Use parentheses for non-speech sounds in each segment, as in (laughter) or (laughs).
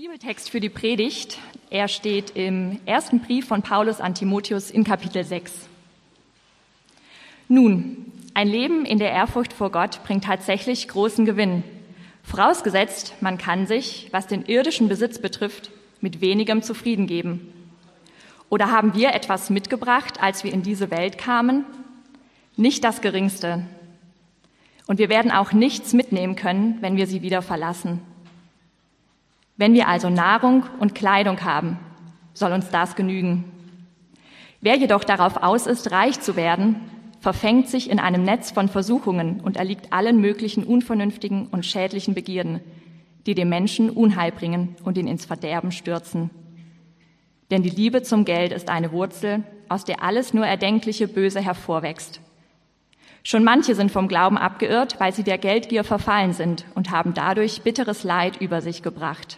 Bibeltext für die Predigt, er steht im ersten Brief von Paulus an Timotheus in Kapitel 6. Nun, ein Leben in der Ehrfurcht vor Gott bringt tatsächlich großen Gewinn. Vorausgesetzt, man kann sich, was den irdischen Besitz betrifft, mit wenigem zufrieden geben. Oder haben wir etwas mitgebracht, als wir in diese Welt kamen? Nicht das Geringste. Und wir werden auch nichts mitnehmen können, wenn wir sie wieder verlassen. Wenn wir also Nahrung und Kleidung haben, soll uns das genügen. Wer jedoch darauf aus ist, reich zu werden, verfängt sich in einem Netz von Versuchungen und erliegt allen möglichen unvernünftigen und schädlichen Begierden, die dem Menschen Unheil bringen und ihn ins Verderben stürzen. Denn die Liebe zum Geld ist eine Wurzel, aus der alles nur erdenkliche Böse hervorwächst. Schon manche sind vom Glauben abgeirrt, weil sie der Geldgier verfallen sind und haben dadurch bitteres Leid über sich gebracht.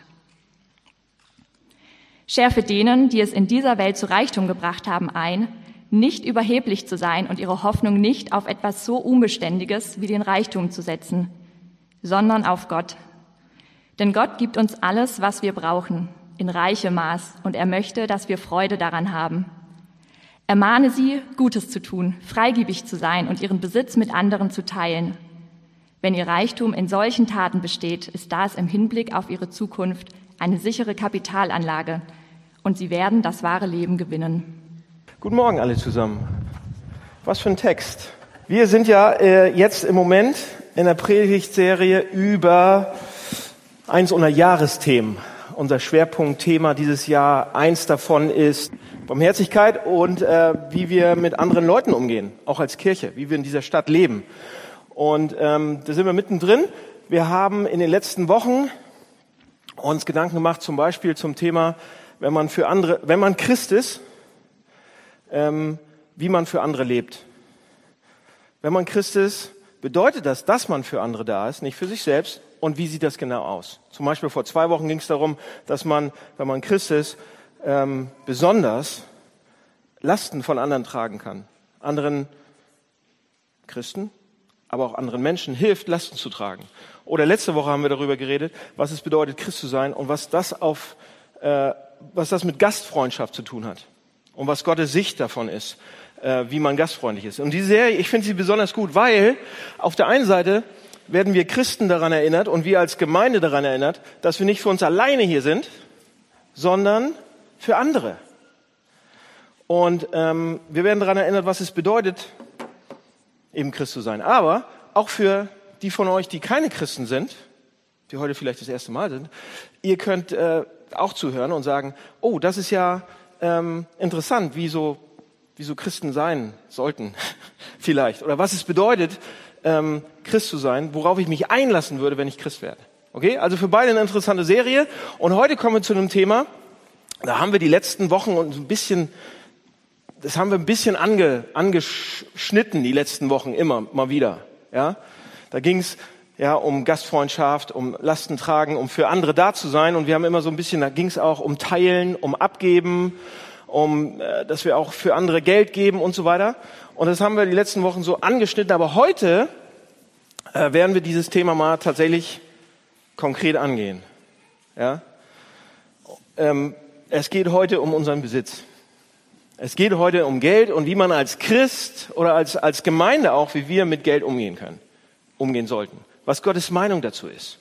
Schärfe denen, die es in dieser Welt zu Reichtum gebracht haben, ein, nicht überheblich zu sein und ihre Hoffnung nicht auf etwas so Unbeständiges wie den Reichtum zu setzen, sondern auf Gott. Denn Gott gibt uns alles, was wir brauchen, in reichem Maß, und er möchte, dass wir Freude daran haben. Ermahne sie, Gutes zu tun, freigebig zu sein und ihren Besitz mit anderen zu teilen. Wenn ihr Reichtum in solchen Taten besteht, ist das im Hinblick auf ihre Zukunft eine sichere Kapitalanlage, und sie werden das wahre Leben gewinnen. Guten Morgen alle zusammen. Was für ein Text. Wir sind ja äh, jetzt im Moment in der Predigtserie über eins unserer Jahresthemen. Unser Schwerpunktthema dieses Jahr, eins davon ist Barmherzigkeit und äh, wie wir mit anderen Leuten umgehen, auch als Kirche, wie wir in dieser Stadt leben. Und ähm, da sind wir mittendrin. Wir haben in den letzten Wochen uns Gedanken gemacht, zum Beispiel zum Thema wenn man für andere, wenn man Christ ist, ähm, wie man für andere lebt. Wenn man Christ ist, bedeutet das, dass man für andere da ist, nicht für sich selbst. Und wie sieht das genau aus? Zum Beispiel vor zwei Wochen ging es darum, dass man, wenn man Christ ist, ähm, besonders Lasten von anderen tragen kann. Anderen Christen, aber auch anderen Menschen hilft, Lasten zu tragen. Oder letzte Woche haben wir darüber geredet, was es bedeutet, Christ zu sein und was das auf äh, was das mit Gastfreundschaft zu tun hat und was Gottes Sicht davon ist, äh, wie man gastfreundlich ist. Und diese Serie, ich finde sie besonders gut, weil auf der einen Seite werden wir Christen daran erinnert und wir als Gemeinde daran erinnert, dass wir nicht für uns alleine hier sind, sondern für andere. Und ähm, wir werden daran erinnert, was es bedeutet, eben Christ zu sein. Aber auch für die von euch, die keine Christen sind, die heute vielleicht das erste Mal sind, ihr könnt äh, auch zuhören und sagen, oh, das ist ja ähm, interessant, wie so, wie so Christen sein sollten (laughs) vielleicht. Oder was es bedeutet, ähm, Christ zu sein, worauf ich mich einlassen würde, wenn ich Christ werde. Okay, also für beide eine interessante Serie. Und heute kommen wir zu einem Thema, da haben wir die letzten Wochen und ein bisschen, das haben wir ein bisschen ange, angeschnitten, die letzten Wochen immer mal wieder. Ja, da ging es ja, um Gastfreundschaft, um Lasten tragen, um für andere da zu sein. Und wir haben immer so ein bisschen, da ging es auch um Teilen, um Abgeben, um, äh, dass wir auch für andere Geld geben und so weiter. Und das haben wir die letzten Wochen so angeschnitten. Aber heute äh, werden wir dieses Thema mal tatsächlich konkret angehen. Ja? Ähm, es geht heute um unseren Besitz. Es geht heute um Geld und wie man als Christ oder als, als Gemeinde auch, wie wir mit Geld umgehen können, umgehen sollten was Gottes Meinung dazu ist.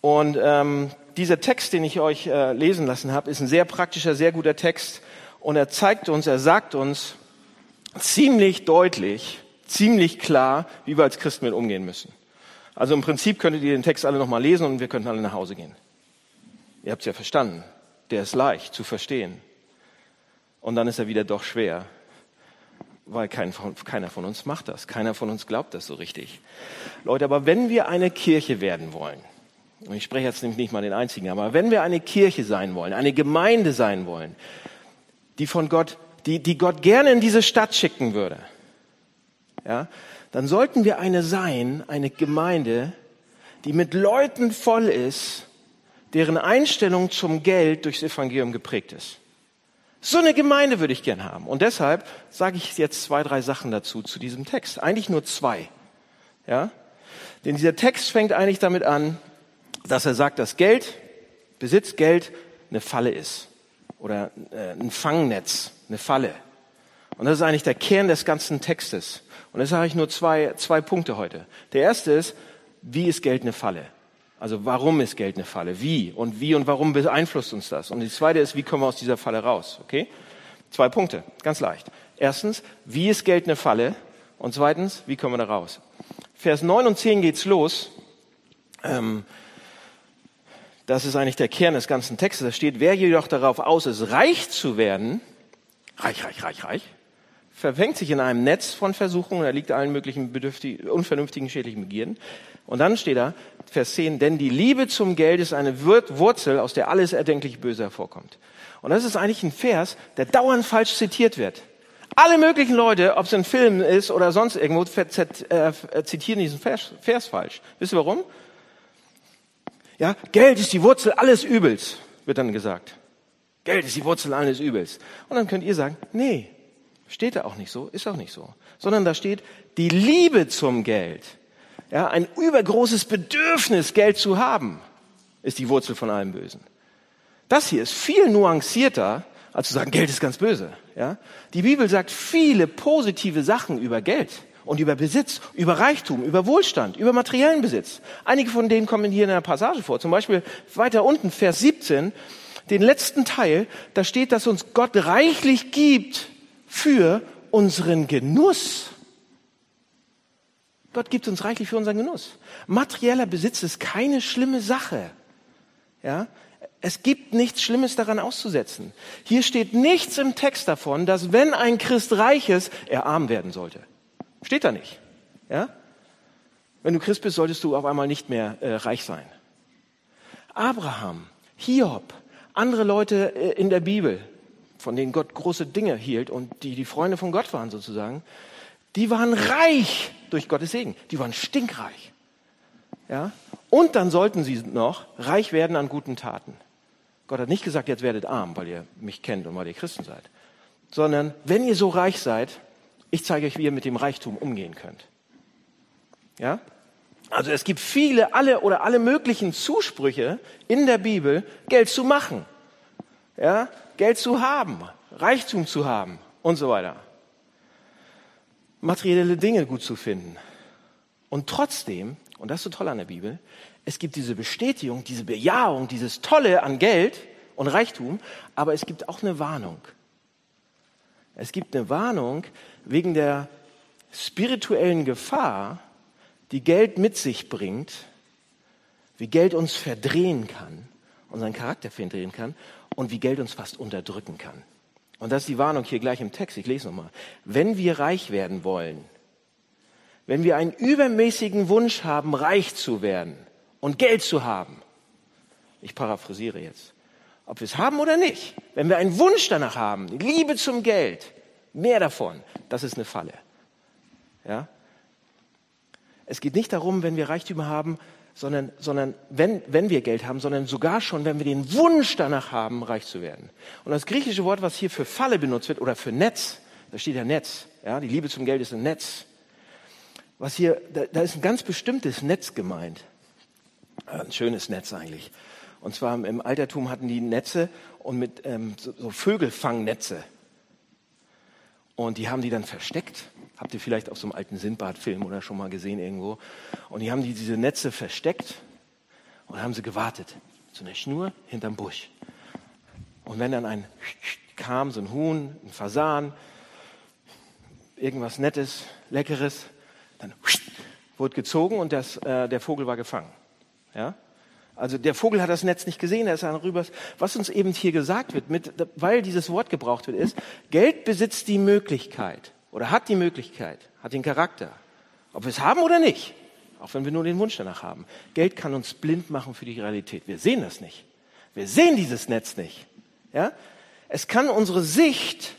Und ähm, dieser Text, den ich euch äh, lesen lassen habe, ist ein sehr praktischer, sehr guter Text. Und er zeigt uns, er sagt uns ziemlich deutlich, ziemlich klar, wie wir als Christen mit umgehen müssen. Also im Prinzip könntet ihr den Text alle nochmal lesen und wir könnten alle nach Hause gehen. Ihr habt es ja verstanden. Der ist leicht zu verstehen. Und dann ist er wieder doch schwer weil kein, keiner von uns macht das, keiner von uns glaubt das so richtig. Leute, aber wenn wir eine Kirche werden wollen, und ich spreche jetzt nämlich nicht mal den einzigen, aber wenn wir eine Kirche sein wollen, eine Gemeinde sein wollen, die von Gott, die, die Gott gerne in diese Stadt schicken würde, ja, dann sollten wir eine sein, eine Gemeinde, die mit Leuten voll ist, deren Einstellung zum Geld durchs Evangelium geprägt ist. So eine Gemeinde würde ich gern haben. Und deshalb sage ich jetzt zwei, drei Sachen dazu, zu diesem Text. Eigentlich nur zwei. Ja? Denn dieser Text fängt eigentlich damit an, dass er sagt, dass Geld Besitz, Geld eine Falle ist oder äh, ein Fangnetz, eine Falle. Und das ist eigentlich der Kern des ganzen Textes. Und deshalb habe ich nur zwei, zwei Punkte heute. Der erste ist, wie ist Geld eine Falle? Also warum ist Geld eine Falle? Wie? Und wie und warum beeinflusst uns das? Und die zweite ist, wie kommen wir aus dieser Falle raus? Okay? Zwei Punkte, ganz leicht. Erstens, wie ist Geld eine Falle? Und zweitens, wie kommen wir da raus? Vers 9 und 10 geht's los. Ähm, das ist eigentlich der Kern des ganzen Textes. Da steht, wer jedoch darauf aus ist, reich zu werden, reich, reich, reich, reich, verfängt sich in einem Netz von Versuchungen, er liegt allen möglichen unvernünftigen, schädlichen Begierden. Und dann steht da, Vers 10, denn die Liebe zum Geld ist eine Wurzel, aus der alles erdenklich Böse hervorkommt. Und das ist eigentlich ein Vers, der dauernd falsch zitiert wird. Alle möglichen Leute, ob es in Filmen ist oder sonst irgendwo, äh, zitieren diesen Vers, Vers falsch. Wisst ihr warum? Ja, Geld ist die Wurzel alles Übels, wird dann gesagt. Geld ist die Wurzel alles Übels. Und dann könnt ihr sagen, nee, steht da auch nicht so, ist auch nicht so. Sondern da steht die Liebe zum Geld. Ja, ein übergroßes Bedürfnis, Geld zu haben, ist die Wurzel von allem Bösen. Das hier ist viel nuancierter, als zu sagen, Geld ist ganz böse. Ja? Die Bibel sagt viele positive Sachen über Geld und über Besitz, über Reichtum, über Wohlstand, über materiellen Besitz. Einige von denen kommen hier in einer Passage vor. Zum Beispiel weiter unten, Vers 17, den letzten Teil, da steht, dass uns Gott reichlich gibt für unseren Genuss. Gott gibt uns reichlich für unseren Genuss. Materieller Besitz ist keine schlimme Sache. Ja? Es gibt nichts Schlimmes daran auszusetzen. Hier steht nichts im Text davon, dass wenn ein Christ reich ist, er arm werden sollte. Steht da nicht. Ja? Wenn du Christ bist, solltest du auf einmal nicht mehr äh, reich sein. Abraham, Hiob, andere Leute äh, in der Bibel, von denen Gott große Dinge hielt und die die Freunde von Gott waren sozusagen, die waren reich durch Gottes Segen. Die waren stinkreich. Ja? Und dann sollten sie noch reich werden an guten Taten. Gott hat nicht gesagt, jetzt werdet arm, weil ihr mich kennt und weil ihr Christen seid. Sondern wenn ihr so reich seid, ich zeige euch, wie ihr mit dem Reichtum umgehen könnt. Ja? Also es gibt viele, alle oder alle möglichen Zusprüche in der Bibel, Geld zu machen. Ja? Geld zu haben, Reichtum zu haben und so weiter. Materielle Dinge gut zu finden. Und trotzdem, und das ist so toll an der Bibel, es gibt diese Bestätigung, diese Bejahung, dieses Tolle an Geld und Reichtum, aber es gibt auch eine Warnung. Es gibt eine Warnung wegen der spirituellen Gefahr, die Geld mit sich bringt, wie Geld uns verdrehen kann, unseren Charakter verdrehen kann und wie Geld uns fast unterdrücken kann. Und das ist die Warnung hier gleich im Text. Ich lese nochmal. Wenn wir reich werden wollen, wenn wir einen übermäßigen Wunsch haben, reich zu werden und Geld zu haben, ich paraphrasiere jetzt, ob wir es haben oder nicht. Wenn wir einen Wunsch danach haben, Liebe zum Geld, mehr davon, das ist eine Falle. Ja? Es geht nicht darum, wenn wir Reichtümer haben, sondern, sondern wenn, wenn wir Geld haben, sondern sogar schon, wenn wir den Wunsch danach haben, reich zu werden. Und das griechische Wort, was hier für Falle benutzt wird oder für Netz, da steht ja Netz. Ja, die Liebe zum Geld ist ein Netz. Was hier, da, da ist ein ganz bestimmtes Netz gemeint. Ein schönes Netz eigentlich. Und zwar im Altertum hatten die Netze und mit ähm, so, so Vögelfangnetze. Und die haben die dann versteckt. Habt ihr vielleicht auf so einem alten Sindbad-Film oder schon mal gesehen irgendwo? Und die haben die, diese Netze versteckt und haben sie gewartet. So eine Schnur hinterm Busch. Und wenn dann ein kam, so ein Huhn, ein Fasan, irgendwas Nettes, Leckeres, dann wurde gezogen und das, äh, der Vogel war gefangen. Ja? Also der Vogel hat das Netz nicht gesehen, er ist dann rüber. Was uns eben hier gesagt wird, mit, weil dieses Wort gebraucht wird, ist, Geld besitzt die Möglichkeit oder hat die Möglichkeit, hat den Charakter, ob wir es haben oder nicht, auch wenn wir nur den Wunsch danach haben. Geld kann uns blind machen für die Realität. Wir sehen das nicht. Wir sehen dieses Netz nicht. Ja? Es kann unsere Sicht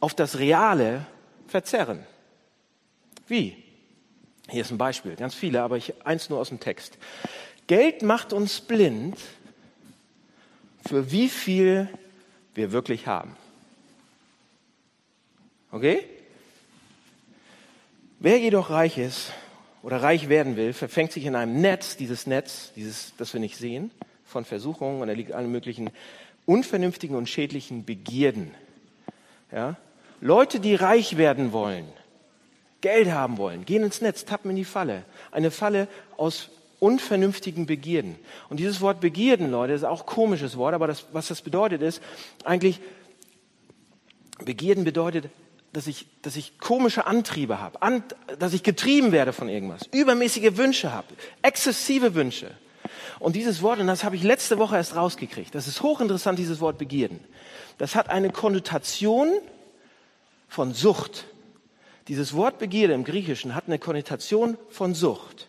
auf das Reale verzerren. Wie? Hier ist ein Beispiel, ganz viele, aber ich, eins nur aus dem Text. Geld macht uns blind für wie viel wir wirklich haben. Okay? Wer jedoch reich ist oder reich werden will, verfängt sich in einem Netz, dieses Netz, dieses, das wir nicht sehen, von Versuchungen und er liegt allen möglichen unvernünftigen und schädlichen Begierden. Ja? Leute, die reich werden wollen, Geld haben wollen, gehen ins Netz, tappen in die Falle. Eine Falle aus unvernünftigen Begierden. Und dieses Wort Begierden, Leute, ist auch ein komisches Wort, aber das, was das bedeutet ist, eigentlich, Begierden bedeutet, dass ich, dass ich komische Antriebe habe, an, dass ich getrieben werde von irgendwas, übermäßige Wünsche habe, exzessive Wünsche. Und dieses Wort, und das habe ich letzte Woche erst rausgekriegt, das ist hochinteressant, dieses Wort Begierden. Das hat eine Konnotation von Sucht. Dieses Wort Begierde im Griechischen hat eine Konnotation von Sucht.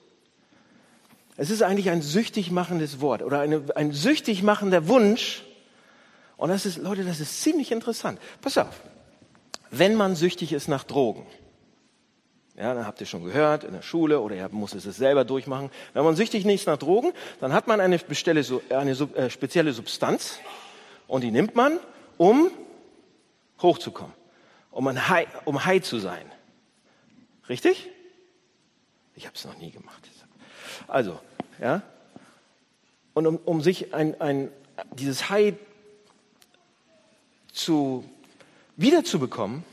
Es ist eigentlich ein süchtig machendes Wort oder eine, ein süchtig machender Wunsch. Und das ist, Leute, das ist ziemlich interessant. Pass auf. Wenn man süchtig ist nach Drogen, ja, dann habt ihr schon gehört in der Schule oder ihr muss es selber durchmachen. Wenn man süchtig ist nach Drogen, dann hat man eine, bestelle, eine äh, spezielle Substanz und die nimmt man, um hochzukommen, um, ein high, um high zu sein. Richtig? Ich habe es noch nie gemacht. Also, ja. Und um, um sich ein, ein, dieses High zu, wiederzubekommen,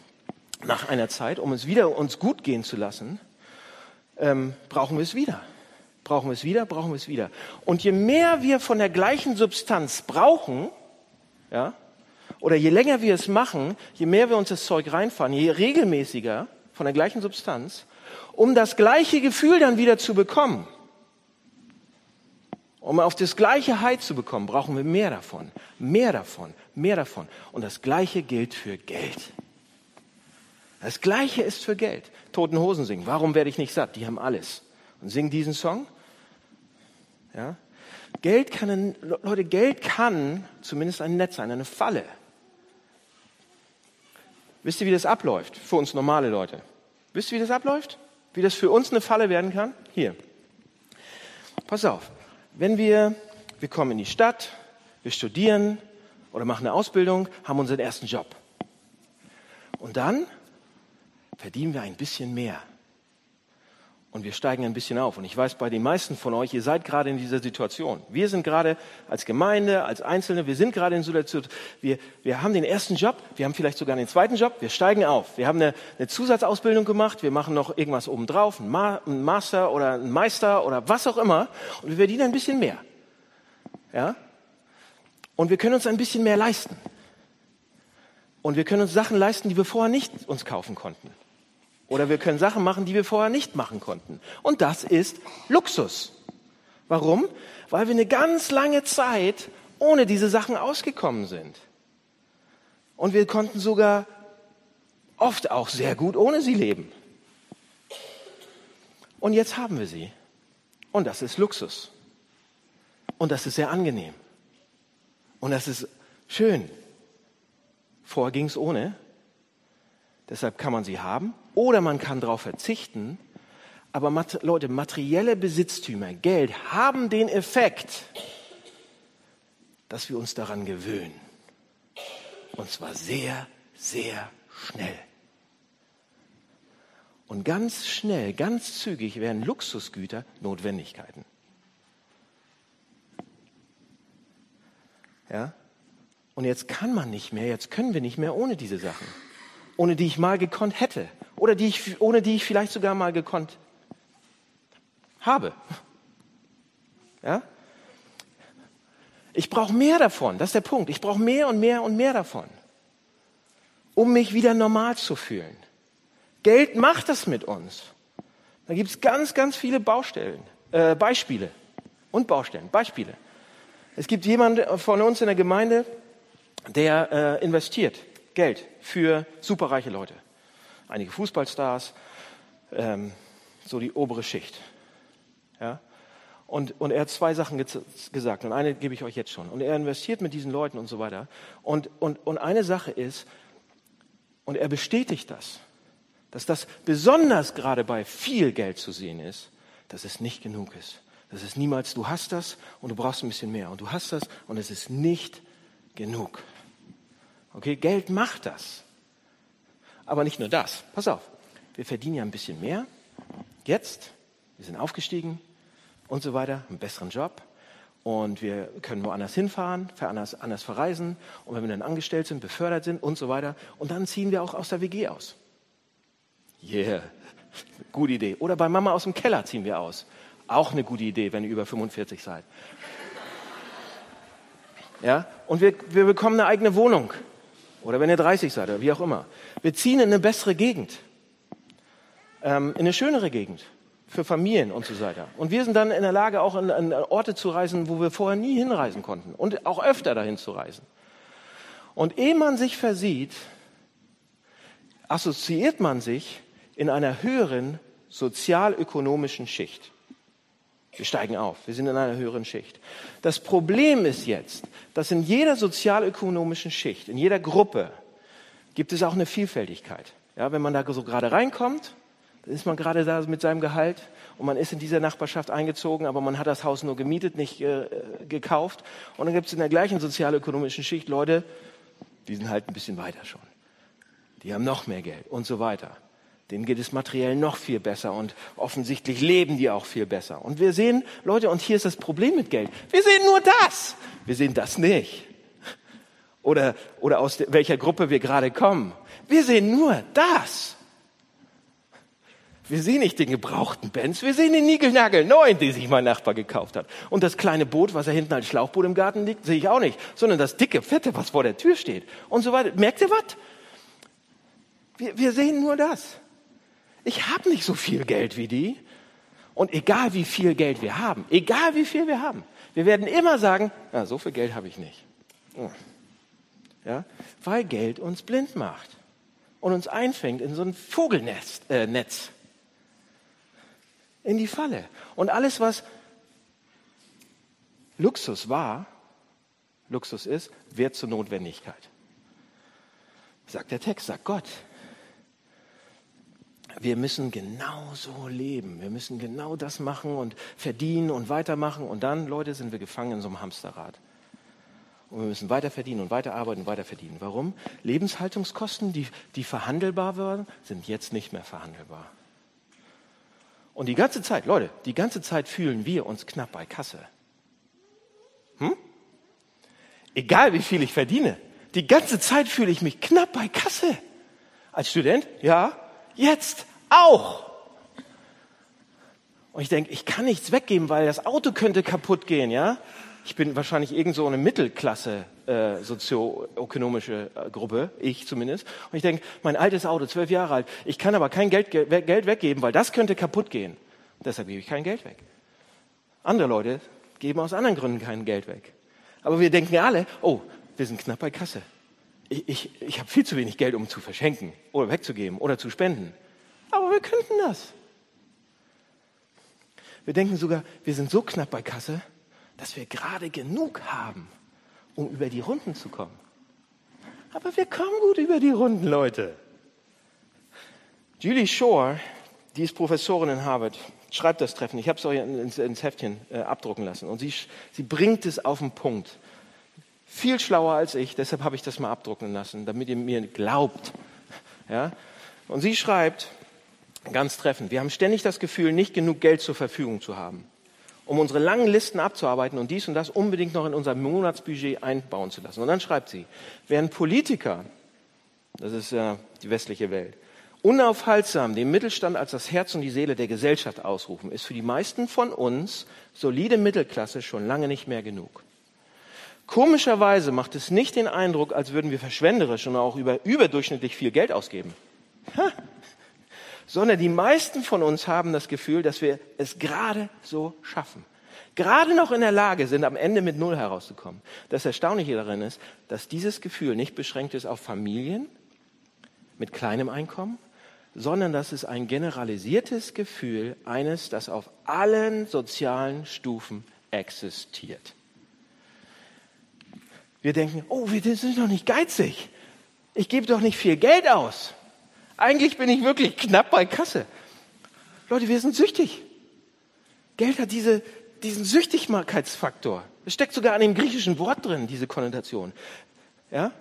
nach einer Zeit, um es wieder uns gut gehen zu lassen, ähm, brauchen wir es wieder. Brauchen wir es wieder, brauchen wir es wieder. Und je mehr wir von der gleichen Substanz brauchen, ja, oder je länger wir es machen, je mehr wir uns das Zeug reinfahren, je regelmäßiger von der gleichen Substanz, um das gleiche Gefühl dann wieder zu bekommen, um auf das gleiche High zu bekommen, brauchen wir mehr davon, mehr davon, mehr davon. Und das gleiche gilt für Geld. Das gleiche ist für Geld. Toten Hosen singen. Warum werde ich nicht satt? Die haben alles. Und singen diesen Song. Ja? Geld kann, Leute, Geld kann zumindest ein Netz sein, eine Falle. Wisst ihr, wie das abläuft? Für uns normale Leute. Wisst ihr, wie das abläuft? Wie das für uns eine Falle werden kann? Hier. Pass auf. Wenn wir, wir kommen in die Stadt, wir studieren oder machen eine Ausbildung, haben unseren ersten Job. Und dann verdienen wir ein bisschen mehr. Und wir steigen ein bisschen auf. Und ich weiß, bei den meisten von euch, ihr seid gerade in dieser Situation. Wir sind gerade als Gemeinde, als Einzelne, wir sind gerade in so einer Situation. Wir, wir haben den ersten Job, wir haben vielleicht sogar den zweiten Job, wir steigen auf. Wir haben eine, eine Zusatzausbildung gemacht, wir machen noch irgendwas obendrauf, ein, Ma, ein Master oder ein Meister oder was auch immer. Und wir verdienen ein bisschen mehr. Ja? Und wir können uns ein bisschen mehr leisten. Und wir können uns Sachen leisten, die wir vorher nicht uns kaufen konnten. Oder wir können Sachen machen, die wir vorher nicht machen konnten. Und das ist Luxus. Warum? Weil wir eine ganz lange Zeit ohne diese Sachen ausgekommen sind. Und wir konnten sogar oft auch sehr gut ohne sie leben. Und jetzt haben wir sie. Und das ist Luxus. Und das ist sehr angenehm. Und das ist schön. Vorher ging es ohne. Deshalb kann man sie haben oder man kann darauf verzichten. Aber Leute, materielle Besitztümer, Geld haben den Effekt, dass wir uns daran gewöhnen. Und zwar sehr, sehr schnell. Und ganz schnell, ganz zügig werden Luxusgüter Notwendigkeiten. Ja? Und jetzt kann man nicht mehr, jetzt können wir nicht mehr ohne diese Sachen ohne die ich mal gekonnt hätte oder die ich, ohne die ich vielleicht sogar mal gekonnt habe. Ja? Ich brauche mehr davon, das ist der Punkt. Ich brauche mehr und mehr und mehr davon, um mich wieder normal zu fühlen. Geld macht das mit uns. Da gibt es ganz, ganz viele Baustellen, äh, Beispiele und Baustellen, Beispiele. Es gibt jemanden von uns in der Gemeinde, der äh, investiert Geld für superreiche Leute. Einige Fußballstars, ähm, so die obere Schicht. Ja? Und, und er hat zwei Sachen gesagt und eine gebe ich euch jetzt schon. Und er investiert mit diesen Leuten und so weiter. Und, und, und eine Sache ist, und er bestätigt das, dass das besonders gerade bei viel Geld zu sehen ist, dass es nicht genug ist. Das ist niemals, du hast das und du brauchst ein bisschen mehr. Und du hast das und es ist nicht genug. Okay, Geld macht das. Aber nicht nur das. Pass auf, wir verdienen ja ein bisschen mehr. Jetzt, wir sind aufgestiegen und so weiter, einen besseren Job. und wir können woanders hinfahren, anders, anders verreisen und wenn wir dann angestellt sind, befördert sind und so weiter. Und dann ziehen wir auch aus der WG aus. Yeah, gute Idee. Oder bei Mama aus dem Keller ziehen wir aus. Auch eine gute Idee, wenn ihr über 45 seid. Ja? Und wir, wir bekommen eine eigene Wohnung. Oder wenn ihr 30 seid oder wie auch immer. Wir ziehen in eine bessere Gegend. Ähm, in eine schönere Gegend. Für Familien und so weiter. Und wir sind dann in der Lage, auch an, Orte zu reisen, wo wir vorher nie hinreisen konnten. Und auch öfter dahin zu reisen. Und ehe man sich versieht, assoziiert man sich in einer höheren sozialökonomischen Schicht. Wir steigen auf, wir sind in einer höheren Schicht. Das Problem ist jetzt, dass in jeder sozialökonomischen Schicht, in jeder Gruppe, gibt es auch eine Vielfältigkeit. Ja, wenn man da so gerade reinkommt, dann ist man gerade da mit seinem Gehalt und man ist in dieser Nachbarschaft eingezogen, aber man hat das Haus nur gemietet, nicht äh, gekauft. Und dann gibt es in der gleichen sozialökonomischen Schicht Leute, die sind halt ein bisschen weiter schon. Die haben noch mehr Geld und so weiter. Denen geht es materiell noch viel besser und offensichtlich leben die auch viel besser. Und wir sehen, Leute, und hier ist das Problem mit Geld. Wir sehen nur das. Wir sehen das nicht. Oder, oder aus welcher Gruppe wir gerade kommen. Wir sehen nur das. Wir sehen nicht den gebrauchten Benz, wir sehen den Nigelnagel neuen, den sich mein Nachbar gekauft hat. Und das kleine Boot, was da hinten als Schlauchboot im Garten liegt, sehe ich auch nicht, sondern das dicke, fette, was vor der Tür steht. Und so weiter. Merkt ihr was? Wir, wir sehen nur das ich habe nicht so viel Geld wie die. Und egal wie viel Geld wir haben, egal wie viel wir haben, wir werden immer sagen, na, so viel Geld habe ich nicht. Ja, weil Geld uns blind macht und uns einfängt in so ein Vogelnetz. Äh, Netz, in die Falle. Und alles, was Luxus war, Luxus ist, wird zur Notwendigkeit. Sagt der Text, sagt Gott wir müssen genau so leben. Wir müssen genau das machen und verdienen und weitermachen. Und dann, Leute, sind wir gefangen in so einem Hamsterrad. Und wir müssen weiter verdienen und weiter arbeiten und weiter verdienen. Warum? Lebenshaltungskosten, die, die verhandelbar waren, sind jetzt nicht mehr verhandelbar. Und die ganze Zeit, Leute, die ganze Zeit fühlen wir uns knapp bei Kasse. Hm? Egal wie viel ich verdiene, die ganze Zeit fühle ich mich knapp bei Kasse. Als Student, ja, jetzt auch. Und ich denke, ich kann nichts weggeben, weil das Auto könnte kaputt gehen, ja? Ich bin wahrscheinlich irgend so eine Mittelklasse äh, sozioökonomische äh, Gruppe, ich zumindest. Und ich denke, mein altes Auto, zwölf Jahre alt, ich kann aber kein Geld, Geld weggeben, weil das könnte kaputt gehen. Deshalb gebe ich kein Geld weg. Andere Leute geben aus anderen Gründen kein Geld weg. Aber wir denken alle, oh, wir sind knapp bei Kasse ich, ich, ich habe viel zu wenig Geld, um zu verschenken oder wegzugeben oder zu spenden. Aber wir könnten das. Wir denken sogar, wir sind so knapp bei Kasse, dass wir gerade genug haben, um über die Runden zu kommen. Aber wir kommen gut über die Runden, Leute. Julie Shore, die ist Professorin in Harvard, schreibt das Treffen. Ich habe es euch ins, ins Heftchen äh, abdrucken lassen. Und sie, sie bringt es auf den Punkt viel schlauer als ich, deshalb habe ich das mal abdrucken lassen, damit ihr mir glaubt. Ja? Und sie schreibt, ganz treffend, wir haben ständig das Gefühl, nicht genug Geld zur Verfügung zu haben, um unsere langen Listen abzuarbeiten und dies und das unbedingt noch in unser Monatsbudget einbauen zu lassen. Und dann schreibt sie, während Politiker, das ist ja die westliche Welt, unaufhaltsam den Mittelstand als das Herz und die Seele der Gesellschaft ausrufen, ist für die meisten von uns solide Mittelklasse schon lange nicht mehr genug. Komischerweise macht es nicht den Eindruck, als würden wir verschwenderisch und auch über, überdurchschnittlich viel Geld ausgeben. Sondern die meisten von uns haben das Gefühl, dass wir es gerade so schaffen. Gerade noch in der Lage sind, am Ende mit Null herauszukommen. Das Erstaunliche darin ist, dass dieses Gefühl nicht beschränkt ist auf Familien mit kleinem Einkommen, sondern dass es ein generalisiertes Gefühl eines, das auf allen sozialen Stufen existiert. Wir denken, oh, wir sind doch nicht geizig. Ich gebe doch nicht viel Geld aus. Eigentlich bin ich wirklich knapp bei Kasse. Leute, wir sind süchtig. Geld hat diese, diesen Süchtigkeitsfaktor. Es steckt sogar an dem griechischen Wort drin, diese Konnotation. Ja?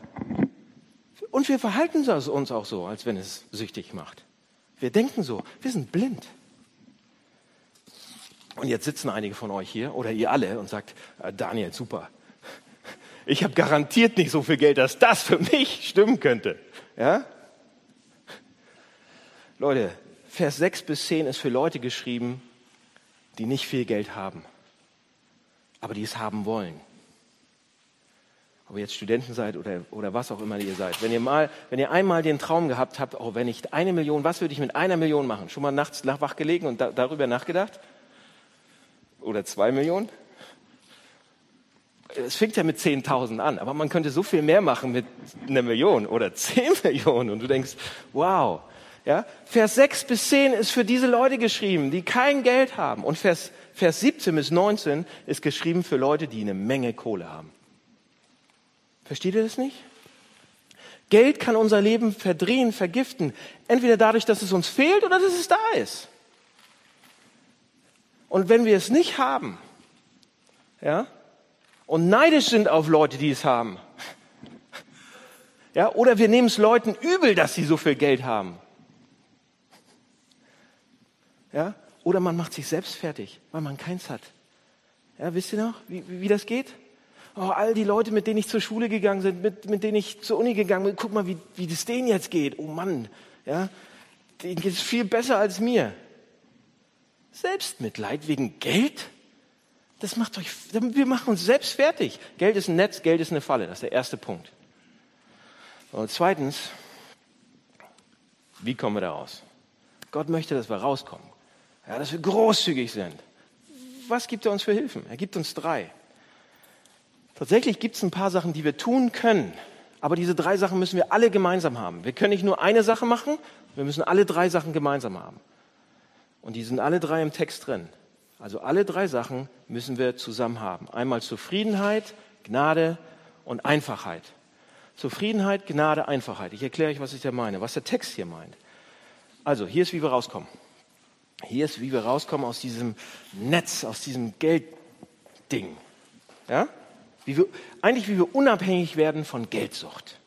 Und wir verhalten uns auch so, als wenn es süchtig macht. Wir denken so. Wir sind blind. Und jetzt sitzen einige von euch hier oder ihr alle und sagt, äh, Daniel, super. Ich habe garantiert nicht so viel Geld, dass das für mich stimmen könnte. Ja? Leute, Vers 6 bis 10 ist für Leute geschrieben, die nicht viel Geld haben, aber die es haben wollen. Ob ihr jetzt Studenten seid oder, oder was auch immer ihr seid. Wenn ihr mal, wenn ihr einmal den Traum gehabt habt, oh, wenn ich eine Million, was würde ich mit einer Million machen? Schon mal nachts wach gelegen und da, darüber nachgedacht? Oder zwei Millionen? Es fängt ja mit 10.000 an, aber man könnte so viel mehr machen mit einer Million oder 10 (laughs) Millionen und du denkst, wow. Ja? Vers 6 bis 10 ist für diese Leute geschrieben, die kein Geld haben. Und Vers, Vers 17 bis 19 ist geschrieben für Leute, die eine Menge Kohle haben. Versteht ihr das nicht? Geld kann unser Leben verdrehen, vergiften. Entweder dadurch, dass es uns fehlt oder dass es da ist. Und wenn wir es nicht haben, ja, und neidisch sind auf Leute, die es haben, ja, oder wir nehmen es Leuten übel, dass sie so viel Geld haben, ja, oder man macht sich selbst fertig, weil man keins hat. Ja, wisst ihr noch, wie, wie das geht? oh, all die Leute, mit denen ich zur Schule gegangen bin, mit, mit denen ich zur Uni gegangen bin, guck mal, wie, wie das denen jetzt geht. Oh Mann, ja, denen geht es viel besser als mir. Selbstmitleid wegen Geld? Das macht euch, wir machen uns selbst fertig. Geld ist ein Netz, Geld ist eine Falle. Das ist der erste Punkt. Und zweitens, wie kommen wir da raus? Gott möchte, dass wir rauskommen. Ja, dass wir großzügig sind. Was gibt er uns für Hilfen? Er gibt uns drei. Tatsächlich gibt es ein paar Sachen, die wir tun können. Aber diese drei Sachen müssen wir alle gemeinsam haben. Wir können nicht nur eine Sache machen, wir müssen alle drei Sachen gemeinsam haben. Und die sind alle drei im Text drin. Also alle drei Sachen müssen wir zusammen haben. Einmal Zufriedenheit, Gnade und Einfachheit. Zufriedenheit, Gnade, Einfachheit. Ich erkläre euch, was ich da meine, was der Text hier meint. Also, hier ist, wie wir rauskommen. Hier ist, wie wir rauskommen aus diesem Netz, aus diesem Geldding. Ja? Wie wir, eigentlich wie wir unabhängig werden von Geldsucht.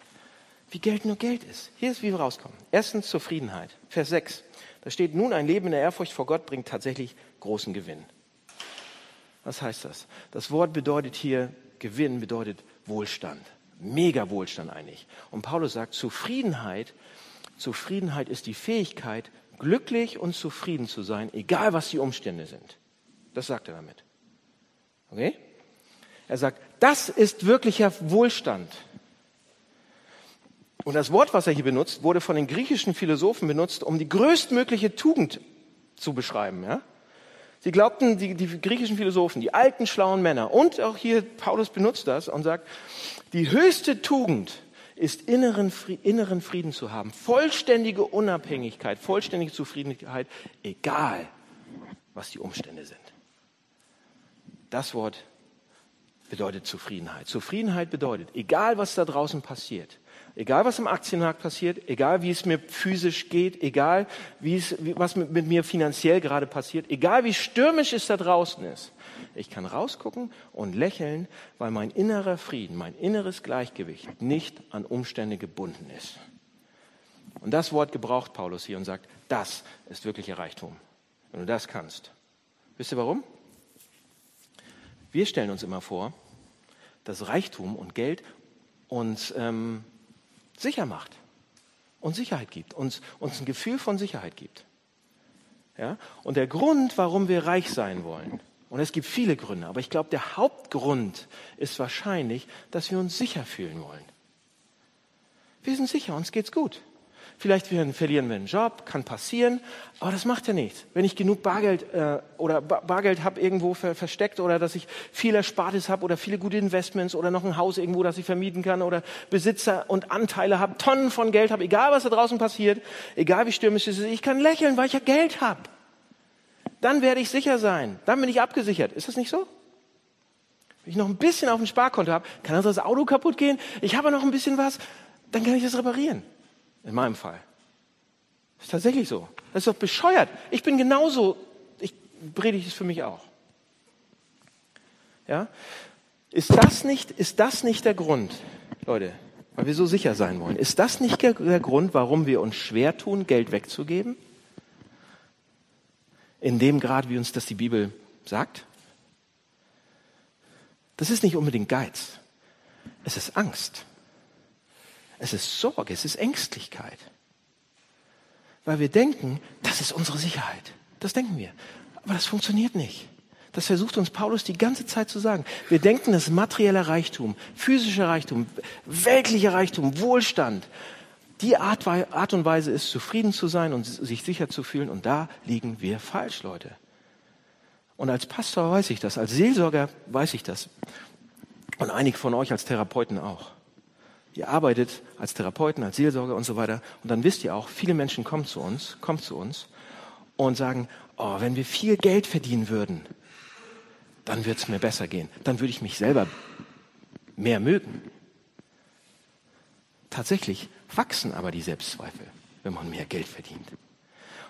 Wie Geld nur Geld ist. Hier ist, wie wir rauskommen. Erstens Zufriedenheit. Vers 6. Da steht, nun ein Leben in der Ehrfurcht vor Gott bringt tatsächlich großen Gewinn. Was heißt das? Das Wort bedeutet hier, Gewinn bedeutet Wohlstand. Mega Wohlstand eigentlich. Und Paulus sagt, Zufriedenheit, Zufriedenheit ist die Fähigkeit, glücklich und zufrieden zu sein, egal was die Umstände sind. Das sagt er damit. Okay? Er sagt, das ist wirklicher Wohlstand. Und das Wort, was er hier benutzt, wurde von den griechischen Philosophen benutzt, um die größtmögliche Tugend zu beschreiben. Ja? Sie glaubten, die, die griechischen Philosophen, die alten schlauen Männer, und auch hier Paulus benutzt das und sagt, die höchste Tugend ist inneren, inneren Frieden zu haben, vollständige Unabhängigkeit, vollständige Zufriedenheit, egal was die Umstände sind. Das Wort bedeutet Zufriedenheit. Zufriedenheit bedeutet, egal was da draußen passiert, egal was im Aktienmarkt passiert, egal wie es mir physisch geht, egal wie es, was mit, mit mir finanziell gerade passiert, egal wie stürmisch es da draußen ist, ich kann rausgucken und lächeln, weil mein innerer Frieden, mein inneres Gleichgewicht nicht an Umstände gebunden ist. Und das Wort gebraucht Paulus hier und sagt, das ist wirklicher Reichtum. Wenn du das kannst. Wisst ihr warum? Wir stellen uns immer vor, dass Reichtum und Geld uns ähm, sicher macht und Sicherheit gibt, uns, uns ein Gefühl von Sicherheit gibt. Ja? Und der Grund, warum wir reich sein wollen, und es gibt viele Gründe, aber ich glaube, der Hauptgrund ist wahrscheinlich, dass wir uns sicher fühlen wollen. Wir sind sicher, uns geht's gut. Vielleicht verlieren wir einen Job, kann passieren, aber das macht ja nichts. Wenn ich genug Bargeld äh, oder Bargeld habe irgendwo ver versteckt oder dass ich viel Erspartes habe oder viele gute Investments oder noch ein Haus irgendwo, das ich vermieten kann oder Besitzer und Anteile habe, Tonnen von Geld habe, egal was da draußen passiert, egal wie stürmisch es ist, ich kann lächeln, weil ich ja Geld habe. Dann werde ich sicher sein. Dann bin ich abgesichert. Ist das nicht so? Wenn ich noch ein bisschen auf dem Sparkonto habe, kann das Auto kaputt gehen. Ich habe noch ein bisschen was, dann kann ich das reparieren. In meinem Fall. Das ist tatsächlich so. Das ist doch bescheuert. Ich bin genauso, ich predige es für mich auch. Ja? Ist das nicht, ist das nicht der Grund, Leute, weil wir so sicher sein wollen? Ist das nicht der, der Grund, warum wir uns schwer tun, Geld wegzugeben? In dem Grad, wie uns das die Bibel sagt? Das ist nicht unbedingt Geiz. Es ist Angst. Es ist Sorge, es ist Ängstlichkeit. Weil wir denken, das ist unsere Sicherheit. Das denken wir. Aber das funktioniert nicht. Das versucht uns Paulus die ganze Zeit zu sagen. Wir denken, dass materieller Reichtum, physischer Reichtum, weltlicher Reichtum, Wohlstand, die Art, Art und Weise ist, zufrieden zu sein und sich sicher zu fühlen. Und da liegen wir falsch, Leute. Und als Pastor weiß ich das, als Seelsorger weiß ich das. Und einige von euch als Therapeuten auch. Ihr arbeitet als Therapeuten, als Seelsorger und so weiter. Und dann wisst ihr auch, viele Menschen kommen zu uns, kommen zu uns und sagen, oh, wenn wir viel Geld verdienen würden, dann wird es mir besser gehen. Dann würde ich mich selber mehr mögen. Tatsächlich wachsen aber die Selbstzweifel, wenn man mehr Geld verdient.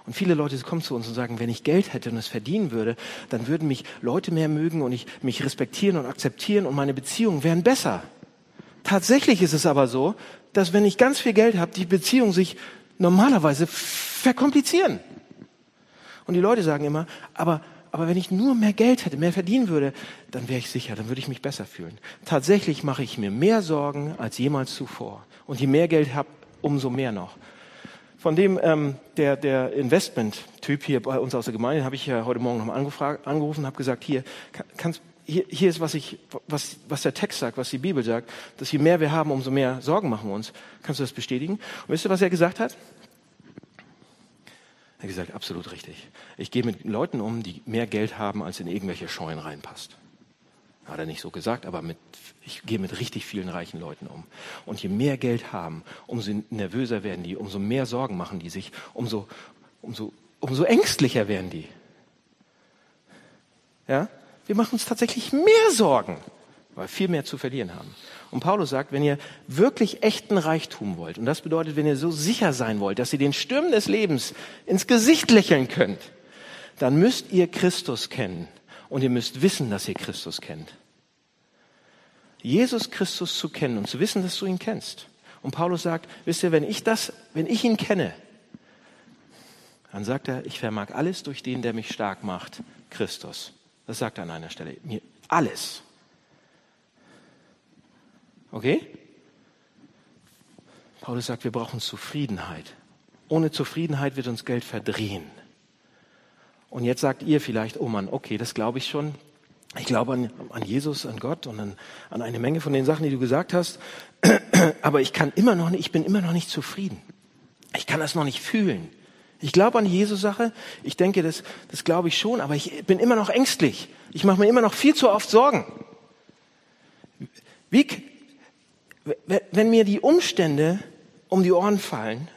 Und viele Leute kommen zu uns und sagen, wenn ich Geld hätte und es verdienen würde, dann würden mich Leute mehr mögen und ich mich respektieren und akzeptieren und meine Beziehungen wären besser. Tatsächlich ist es aber so, dass wenn ich ganz viel Geld habe, die Beziehungen sich normalerweise verkomplizieren. Und die Leute sagen immer, aber, aber wenn ich nur mehr Geld hätte, mehr verdienen würde, dann wäre ich sicher, dann würde ich mich besser fühlen. Tatsächlich mache ich mir mehr Sorgen als jemals zuvor. Und je mehr Geld habe, umso mehr noch. Von dem ähm, der, der Investment-Typ hier bei uns aus der Gemeinde habe ich ja heute Morgen nochmal angerufen und habe gesagt, hier, kannst, hier, hier ist, was, ich, was, was der Text sagt, was die Bibel sagt, dass je mehr wir haben, umso mehr Sorgen machen wir uns. Kannst du das bestätigen? Und wisst ihr, was er gesagt hat? Er hat gesagt, absolut richtig. Ich gehe mit Leuten um, die mehr Geld haben, als in irgendwelche Scheuen reinpasst. Hat er nicht so gesagt, aber mit, ich gehe mit richtig vielen reichen Leuten um. Und je mehr Geld haben, umso nervöser werden die, umso mehr Sorgen machen die sich, umso, umso, umso ängstlicher werden die. Ja? Wir machen uns tatsächlich mehr Sorgen, weil wir viel mehr zu verlieren haben. Und Paulus sagt, wenn ihr wirklich echten Reichtum wollt, und das bedeutet, wenn ihr so sicher sein wollt, dass ihr den Stürmen des Lebens ins Gesicht lächeln könnt, dann müsst ihr Christus kennen. Und ihr müsst wissen, dass ihr Christus kennt. Jesus Christus zu kennen und zu wissen, dass du ihn kennst. Und Paulus sagt, wisst ihr, wenn ich das, wenn ich ihn kenne, dann sagt er, ich vermag alles durch den, der mich stark macht, Christus. Das sagt er an einer Stelle. Mir alles. Okay? Paulus sagt, wir brauchen Zufriedenheit. Ohne Zufriedenheit wird uns Geld verdrehen. Und jetzt sagt ihr vielleicht, oh Mann, okay, das glaube ich schon. Ich glaube an, an Jesus, an Gott und an, an eine Menge von den Sachen, die du gesagt hast. (clears throat) Aber ich kann immer noch ich bin immer noch nicht zufrieden. Ich kann das noch nicht fühlen. Ich glaube an die Jesus-Sache. Ich denke, das, das glaube ich schon, aber ich bin immer noch ängstlich. Ich mache mir immer noch viel zu oft Sorgen. Wie, wenn mir die Umstände um die Ohren fallen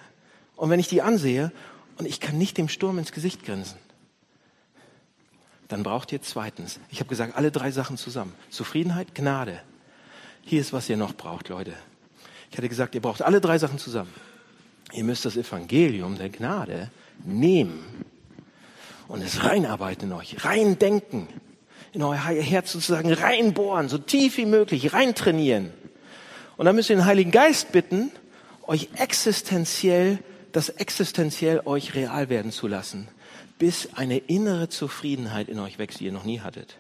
und wenn ich die ansehe und ich kann nicht dem Sturm ins Gesicht grinsen, dann braucht ihr zweitens, ich habe gesagt, alle drei Sachen zusammen. Zufriedenheit, Gnade. Hier ist, was ihr noch braucht, Leute. Ich hatte gesagt, ihr braucht alle drei Sachen zusammen. Ihr müsst das Evangelium der Gnade nehmen und es reinarbeiten in euch, reindenken, in euer Herz sozusagen reinbohren, so tief wie möglich, reintrainieren. Und dann müsst ihr den Heiligen Geist bitten, euch existenziell, das existenziell euch real werden zu lassen, bis eine innere Zufriedenheit in euch wächst, die ihr noch nie hattet.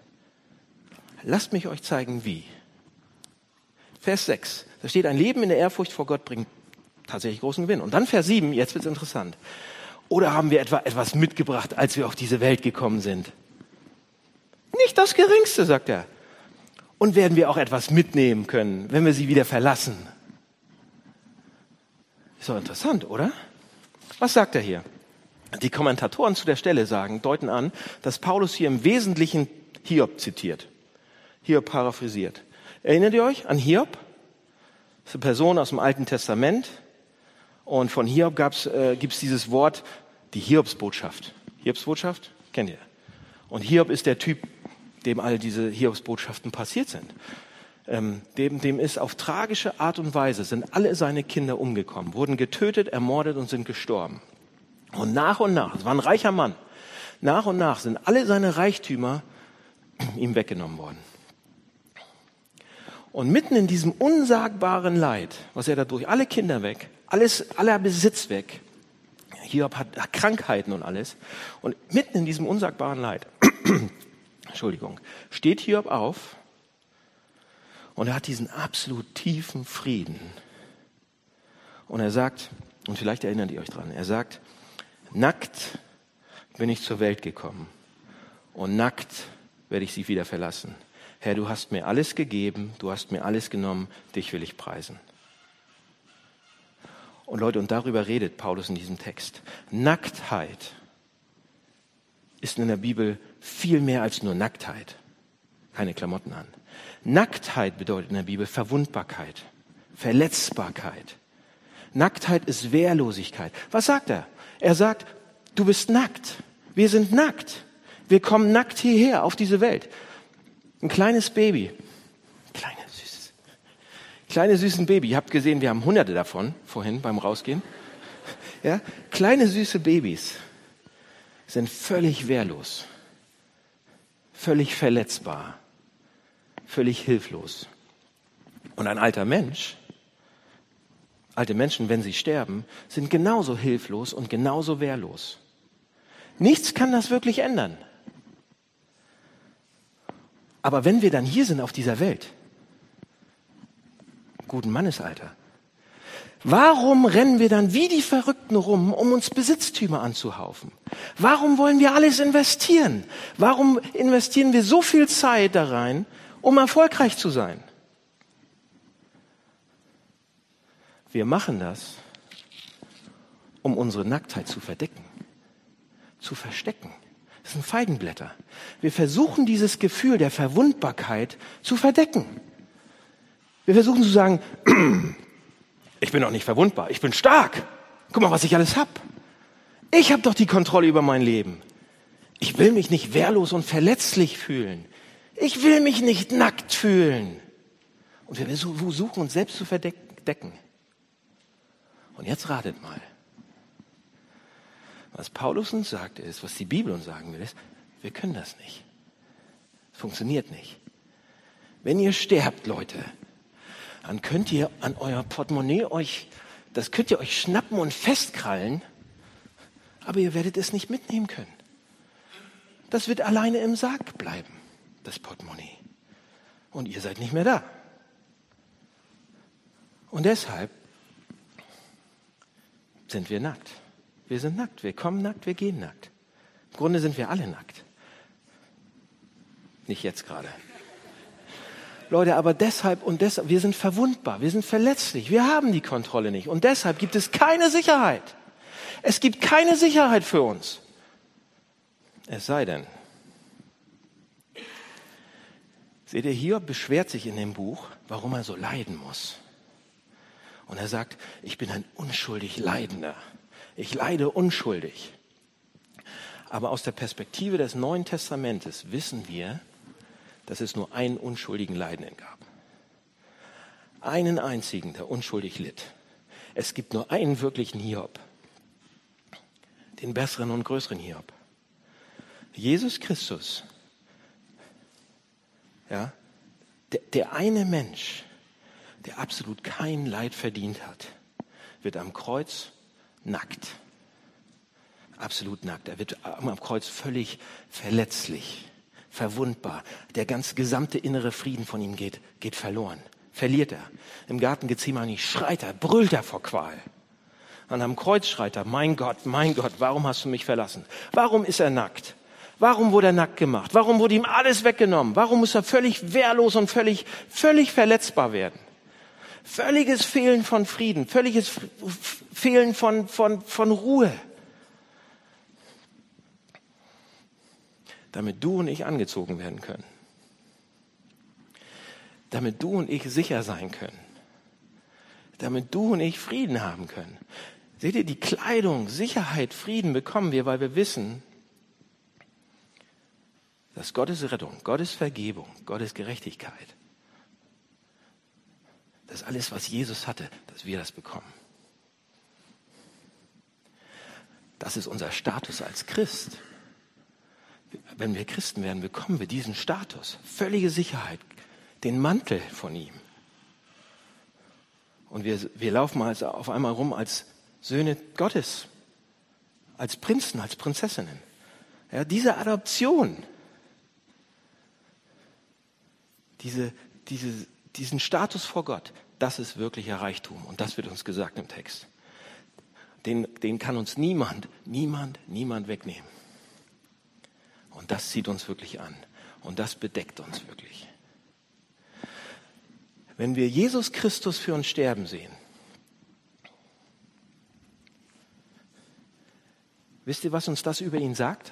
Lasst mich euch zeigen, wie. Vers 6. Da steht, ein Leben in der Ehrfurcht vor Gott bringt tatsächlich großen Gewinn. Und dann Vers 7, jetzt wird's interessant. Oder haben wir etwa etwas mitgebracht, als wir auf diese Welt gekommen sind? Nicht das Geringste, sagt er. Und werden wir auch etwas mitnehmen können, wenn wir sie wieder verlassen? Ist doch interessant, oder? Was sagt er hier? Die Kommentatoren zu der Stelle sagen, deuten an, dass Paulus hier im Wesentlichen Hiob zitiert. Hiob paraphrasiert. Erinnert ihr euch an Hiob? Das ist eine Person aus dem Alten Testament. Und von Hiob äh, gibt es dieses Wort, die Hiobsbotschaft. Hiobsbotschaft? Kennt ihr? Und Hiob ist der Typ, dem all diese Hiobsbotschaften passiert sind. Ähm, dem, dem ist auf tragische Art und Weise sind alle seine Kinder umgekommen, wurden getötet, ermordet und sind gestorben. Und nach und nach, es war ein reicher Mann, nach und nach sind alle seine Reichtümer (clears throat) ihm weggenommen worden. Und mitten in diesem unsagbaren Leid, was er dadurch, alle Kinder weg, alles, aller Besitz weg, Hiob hat Krankheiten und alles, und mitten in diesem unsagbaren Leid (clears throat) Entschuldigung, steht Hiob auf und er hat diesen absolut tiefen Frieden. Und er sagt, und vielleicht erinnert ihr euch dran, er sagt, nackt bin ich zur Welt gekommen und nackt werde ich sie wieder verlassen. Herr, du hast mir alles gegeben, du hast mir alles genommen, dich will ich preisen. Und Leute, und darüber redet Paulus in diesem Text. Nacktheit ist in der Bibel viel mehr als nur Nacktheit. Keine Klamotten an. Nacktheit bedeutet in der Bibel Verwundbarkeit, Verletzbarkeit. Nacktheit ist Wehrlosigkeit. Was sagt er? Er sagt, du bist nackt. Wir sind nackt. Wir kommen nackt hierher auf diese Welt. Ein kleines Baby. Kleine, süßen Baby. Ihr habt gesehen, wir haben hunderte davon vorhin beim Rausgehen. (laughs) Ja? Kleine, süße Babys sind völlig wehrlos. Völlig verletzbar. Völlig hilflos. Und ein alter Mensch Alte Menschen, wenn sie sterben, sind genauso hilflos und genauso wehrlos. Nichts kann das wirklich ändern. Aber wenn wir dann hier sind auf dieser Welt, guten Mannesalter, warum rennen wir dann wie die Verrückten rum, um uns Besitztümer anzuhaufen? Warum wollen wir alles investieren? Warum investieren wir so viel Zeit da rein, um erfolgreich zu sein? Wir machen das, um unsere Nacktheit zu verdecken, zu verstecken. Das sind Feigenblätter. Wir versuchen dieses Gefühl der Verwundbarkeit zu verdecken. Wir versuchen zu sagen, (clears throat) ich bin doch nicht verwundbar, ich bin stark. Guck mal, was ich alles hab. Ich habe doch die Kontrolle über mein Leben. Ich will mich nicht wehrlos und verletzlich fühlen. Ich will mich nicht nackt fühlen. Und wir versuchen uns selbst zu verdecken. Und jetzt ratet mal. Was Paulus uns sagt ist, was die Bibel uns sagen will, ist, wir können das nicht. Es funktioniert nicht. Wenn ihr sterbt, Leute, dann könnt ihr an euer Portemonnaie euch, das könnt ihr euch schnappen und festkrallen, aber ihr werdet es nicht mitnehmen können. Das wird alleine im Sarg bleiben, das Portemonnaie. Und ihr seid nicht mehr da. Und deshalb sind wir nackt. Wir sind nackt. Wir kommen nackt, wir gehen nackt. Im Grunde sind wir alle nackt. Nicht jetzt gerade. Leute, aber deshalb und deshalb, wir sind verwundbar, wir sind verletzlich, wir haben die Kontrolle nicht. Und deshalb gibt es keine Sicherheit. Es gibt keine Sicherheit für uns. Es sei denn, seht ihr, Hiob beschwert sich in dem Buch, warum er so leiden muss. Und er sagt, ich bin ein unschuldig Leidender. Ich leide unschuldig. Aber aus der Perspektive des Neuen Testamentes wissen wir, dass es nur einen unschuldigen Leidenden gab. Einen einzigen, der unschuldig litt. Es gibt nur einen wirklichen Hiob. Den besseren und größeren Hiob. Jesus Christus. Ja, der, der eine Mensch, der absolut kein Leid verdient hat, wird am Kreuz nackt. Absolut nackt. Er wird am Kreuz völlig verletzlich, verwundbar. Der ganz gesamte innere Frieden von ihm geht, geht verloren. Verliert er. Im Garten Gethsemane schreit er, brüllt er vor Qual. Und am Kreuz schreit er, mein Gott, mein Gott, warum hast du mich verlassen? Warum ist er nackt? Warum wurde er nackt gemacht? Warum wurde ihm alles weggenommen? Warum muss er völlig wehrlos und völlig, völlig verletzbar werden? Völliges Fehlen von Frieden, völliges Fehlen von, von, von Ruhe. Damit du und ich angezogen werden können. Damit du und ich sicher sein können. Damit du und ich Frieden haben können. Seht ihr, die Kleidung, Sicherheit, Frieden bekommen wir, weil wir wissen, dass Gottes Rettung, Gottes Vergebung, Gottes Gerechtigkeit das alles, was Jesus hatte, dass wir das bekommen. Das ist unser Status als Christ. Wenn wir Christen werden, bekommen wir diesen Status. Völlige Sicherheit, den Mantel von ihm. Und wir, wir laufen also auf einmal rum als Söhne Gottes, als Prinzen, als Prinzessinnen. Ja, diese Adoption diese, diese, diesen Status vor Gott, das ist wirklicher Reichtum. Und das wird uns gesagt im Text. Den, den kann uns niemand, niemand, niemand wegnehmen. Und das zieht uns wirklich an. Und das bedeckt uns wirklich. Wenn wir Jesus Christus für uns sterben sehen, wisst ihr, was uns das über ihn sagt?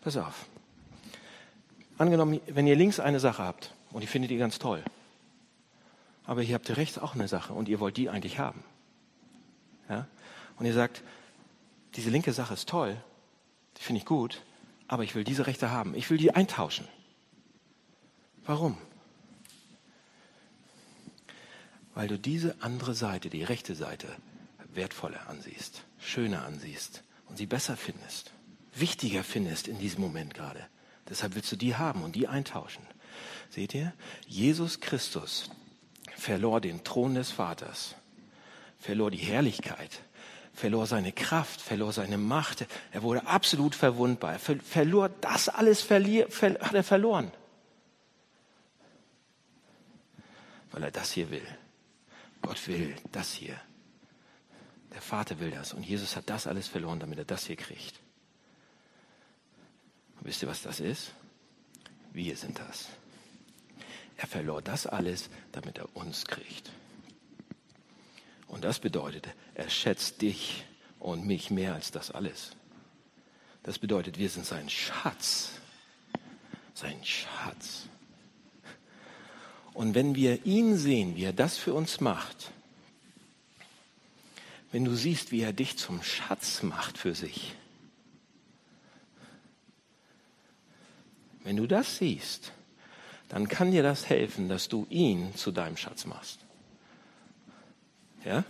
Pass auf. Angenommen, wenn ihr links eine Sache habt und die findet ihr ganz toll, aber hier habt ihr rechts auch eine Sache und ihr wollt die eigentlich haben. Ja? Und ihr sagt, diese linke Sache ist toll, die finde ich gut, aber ich will diese rechte haben. Ich will die eintauschen. Warum? Weil du diese andere Seite, die rechte Seite, wertvoller ansiehst, schöner ansiehst und sie besser findest, wichtiger findest in diesem Moment gerade. Deshalb willst du die haben und die eintauschen. Seht ihr? Jesus Christus verlor den Thron des Vaters, verlor die Herrlichkeit, verlor seine Kraft, verlor seine Macht. Er wurde absolut verwundbar. Er verlor das alles, hat er verloren. weil er das hier will. Gott will das hier. Der Vater will das und Jesus hat das alles verloren, damit er das hier kriegt. Und wisst ihr, was das ist? Wir sind das. Er verlor das alles, damit er uns kriegt. Und das bedeutet, er schätzt dich und mich mehr als das alles. Das bedeutet, wir sind sein Schatz. Sein Schatz. Und wenn wir ihn sehen, wie er das für uns macht, wenn du siehst, wie er dich zum Schatz macht für sich, wenn du das siehst, dann kann dir das helfen, dass du ihn zu deinem Schatz machst. Ja?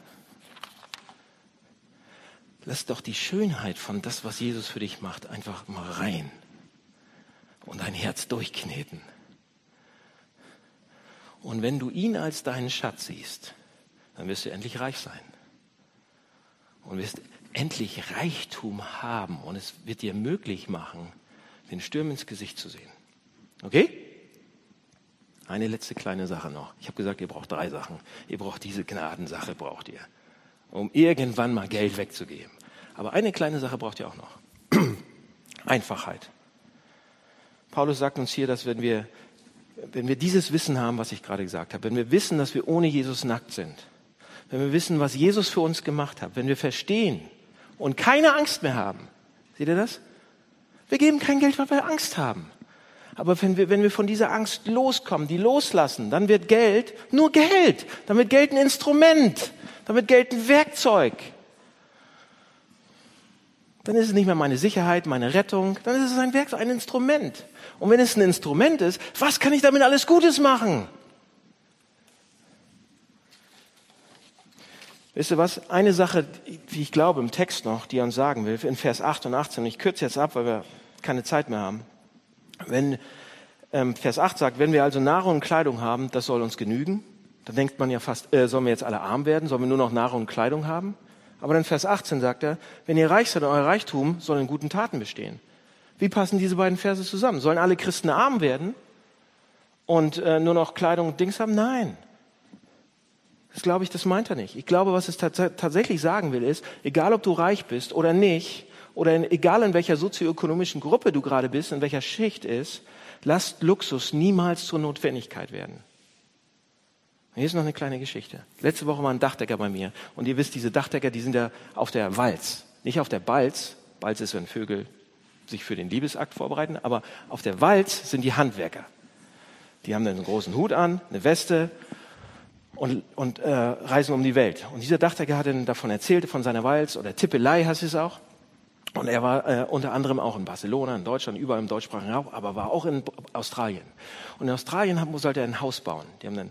Lass doch die Schönheit von das, was Jesus für dich macht, einfach mal rein und dein Herz durchkneten. Und wenn du ihn als deinen Schatz siehst, dann wirst du endlich reich sein. Und wirst endlich Reichtum haben. Und es wird dir möglich machen, den Sturm ins Gesicht zu sehen. Okay? Eine letzte kleine Sache noch. Ich habe gesagt, ihr braucht drei Sachen. Ihr braucht diese Gnadensache, braucht ihr, um irgendwann mal Geld wegzugeben. Aber eine kleine Sache braucht ihr auch noch. (clears throat) Einfachheit. Paulus sagt uns hier, dass wenn wir wenn wir dieses Wissen haben, was ich gerade gesagt habe, wenn wir wissen, dass wir ohne Jesus nackt sind, wenn wir wissen, was Jesus für uns gemacht hat, wenn wir verstehen und keine Angst mehr haben, seht ihr das? Wir geben kein Geld, weil wir Angst haben. Aber wenn wir, wenn wir von dieser Angst loskommen, die loslassen, dann wird Geld nur Geld. Wird Geld ein Instrument. Wird Geld ein Werkzeug. Dann ist es nicht mehr meine Sicherheit, meine Rettung. Dann ist es ein Werkzeug, ein Instrument. Und wenn es ein Instrument ist, was kann ich damit alles Gutes machen? Wisst ihr was? Eine Sache, wie ich glaube im Text noch, die er uns sagen will, in Vers 8 und 18, ich kürze jetzt ab, weil wir keine Zeit mehr haben. Wenn ähm, Vers 8 sagt, wenn wir also Nahrung und Kleidung haben, das soll uns genügen, dann denkt man ja fast, äh, sollen wir jetzt alle arm werden, sollen wir nur noch Nahrung und Kleidung haben? Aber dann Vers 18 sagt er, wenn ihr reich seid, euer Reichtum soll in guten Taten bestehen. Wie passen diese beiden Verse zusammen? Sollen alle Christen arm werden und äh, nur noch Kleidung und Dings haben? Nein. Das glaube ich, das meint er nicht. Ich glaube, was es tatsächlich sagen will, ist, egal ob du reich bist oder nicht, oder in, egal in welcher sozioökonomischen Gruppe du gerade bist, in welcher Schicht ist, lasst Luxus niemals zur Notwendigkeit werden. Hier ist noch eine kleine Geschichte. Letzte Woche war ein Dachdecker bei mir. Und ihr wisst, diese Dachdecker, die sind ja auf der Walz. Nicht auf der Balz. Balz ist, wenn Vögel sich für den Liebesakt vorbereiten, aber auf der Walz sind die Handwerker. Die haben dann einen großen Hut an, eine Weste und, und äh, reisen um die Welt. Und dieser Dachdecker hat dann davon erzählt, von seiner Walz oder Tippelei heißt es auch. Und er war äh, unter anderem auch in Barcelona, in Deutschland, überall im deutschsprachigen Raum, aber war auch in Australien. Und in Australien sollte er ein Haus bauen. Die haben dann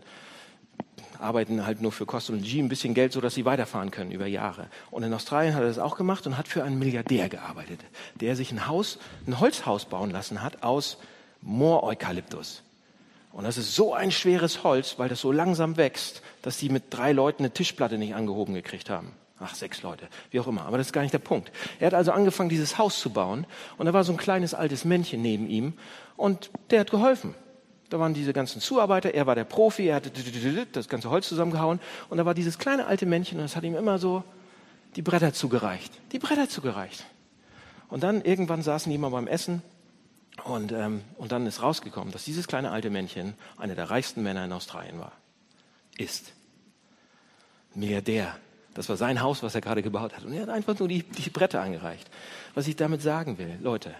arbeiten halt nur für Kost und G ein bisschen Geld, so dass sie weiterfahren können über Jahre. Und in Australien hat er das auch gemacht und hat für einen Milliardär gearbeitet, der sich ein Haus, ein Holzhaus bauen lassen hat aus Mooreukalyptus. Und das ist so ein schweres Holz, weil das so langsam wächst, dass sie mit drei Leuten eine Tischplatte nicht angehoben gekriegt haben. Ach, sechs Leute, wie auch immer. Aber das ist gar nicht der Punkt. Er hat also angefangen, dieses Haus zu bauen. Und da war so ein kleines altes Männchen neben ihm. Und der hat geholfen. Da waren diese ganzen Zuarbeiter. Er war der Profi. Er hatte das ganze Holz zusammengehauen. Und da war dieses kleine alte Männchen. Und das hat ihm immer so die Bretter zugereicht. Die Bretter zugereicht. Und dann irgendwann saßen die mal beim Essen. Und, ähm, und dann ist rausgekommen, dass dieses kleine alte Männchen einer der reichsten Männer in Australien war. Ist. Milliardär das war sein Haus, was er gerade gebaut hat. Und er hat einfach nur die, die Bretter angereicht. Was ich damit sagen will, Leute,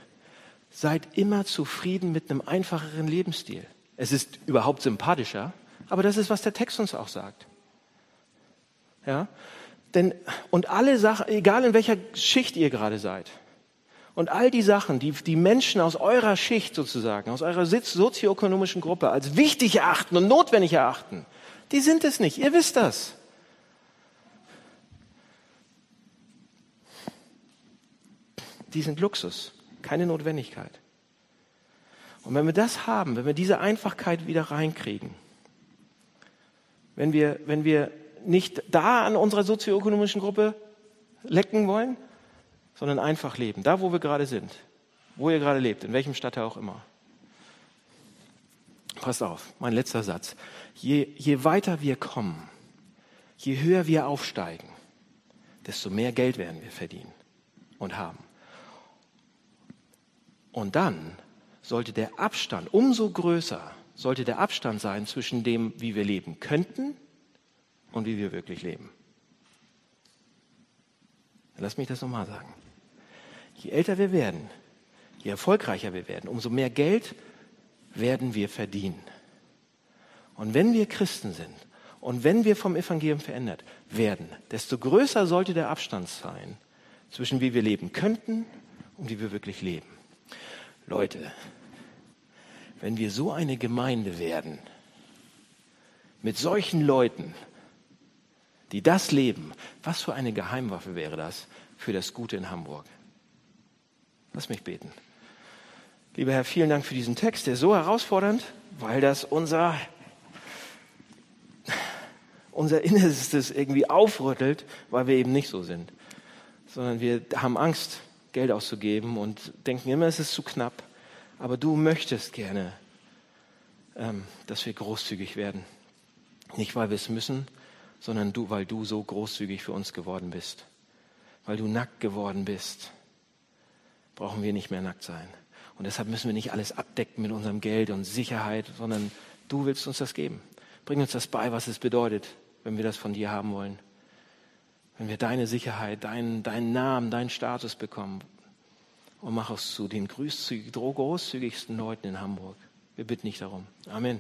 seid immer zufrieden mit einem einfacheren Lebensstil. Es ist überhaupt sympathischer, aber das ist, was der Text uns auch sagt. Ja? Denn, und alle Sachen, egal in welcher Schicht ihr gerade seid, und all die Sachen, die die Menschen aus eurer Schicht sozusagen, aus eurer sozioökonomischen Gruppe als wichtig erachten und notwendig erachten, die sind es nicht. Ihr wisst das. Die sind Luxus, keine Notwendigkeit. Und wenn wir das haben, wenn wir diese Einfachkeit wieder reinkriegen, wenn wir, wenn wir nicht da an unserer sozioökonomischen Gruppe lecken wollen, sondern einfach leben, da wo wir gerade sind, wo ihr gerade lebt, in welchem Stadtteil auch immer. Passt auf, mein letzter Satz. Je, je weiter wir kommen, je höher wir aufsteigen, desto mehr Geld werden wir verdienen und haben. Und dann sollte der Abstand, umso größer sollte der Abstand sein zwischen dem, wie wir leben könnten und wie wir wirklich leben. Lass mich das nochmal sagen. Je älter wir werden, je erfolgreicher wir werden, umso mehr Geld werden wir verdienen. Und wenn wir Christen sind und wenn wir vom Evangelium verändert werden, desto größer sollte der Abstand sein zwischen wie wir leben könnten und wie wir wirklich leben. Leute, wenn wir so eine Gemeinde werden, mit solchen Leuten, die das leben, was für eine Geheimwaffe wäre das für das Gute in Hamburg? Lass mich beten. Lieber Herr, vielen Dank für diesen Text, der ist so herausfordernd, weil das unser, unser Innerstes irgendwie aufrüttelt, weil wir eben nicht so sind, sondern wir haben Angst, Geld auszugeben und denken immer, es ist zu knapp. Aber du möchtest gerne, ähm, dass wir großzügig werden. Nicht, weil wir es müssen, sondern du, weil du so großzügig für uns geworden bist. Weil du nackt geworden bist, brauchen wir nicht mehr nackt sein. Und deshalb müssen wir nicht alles abdecken mit unserem Geld und Sicherheit, sondern du willst uns das geben. Bring uns das bei, was es bedeutet, wenn wir das von dir haben wollen. Wenn wir deine Sicherheit, deinen, deinen Namen, deinen Status bekommen und mach uns zu den großzügigsten Leuten in Hamburg. Wir bitten dich darum. Amen.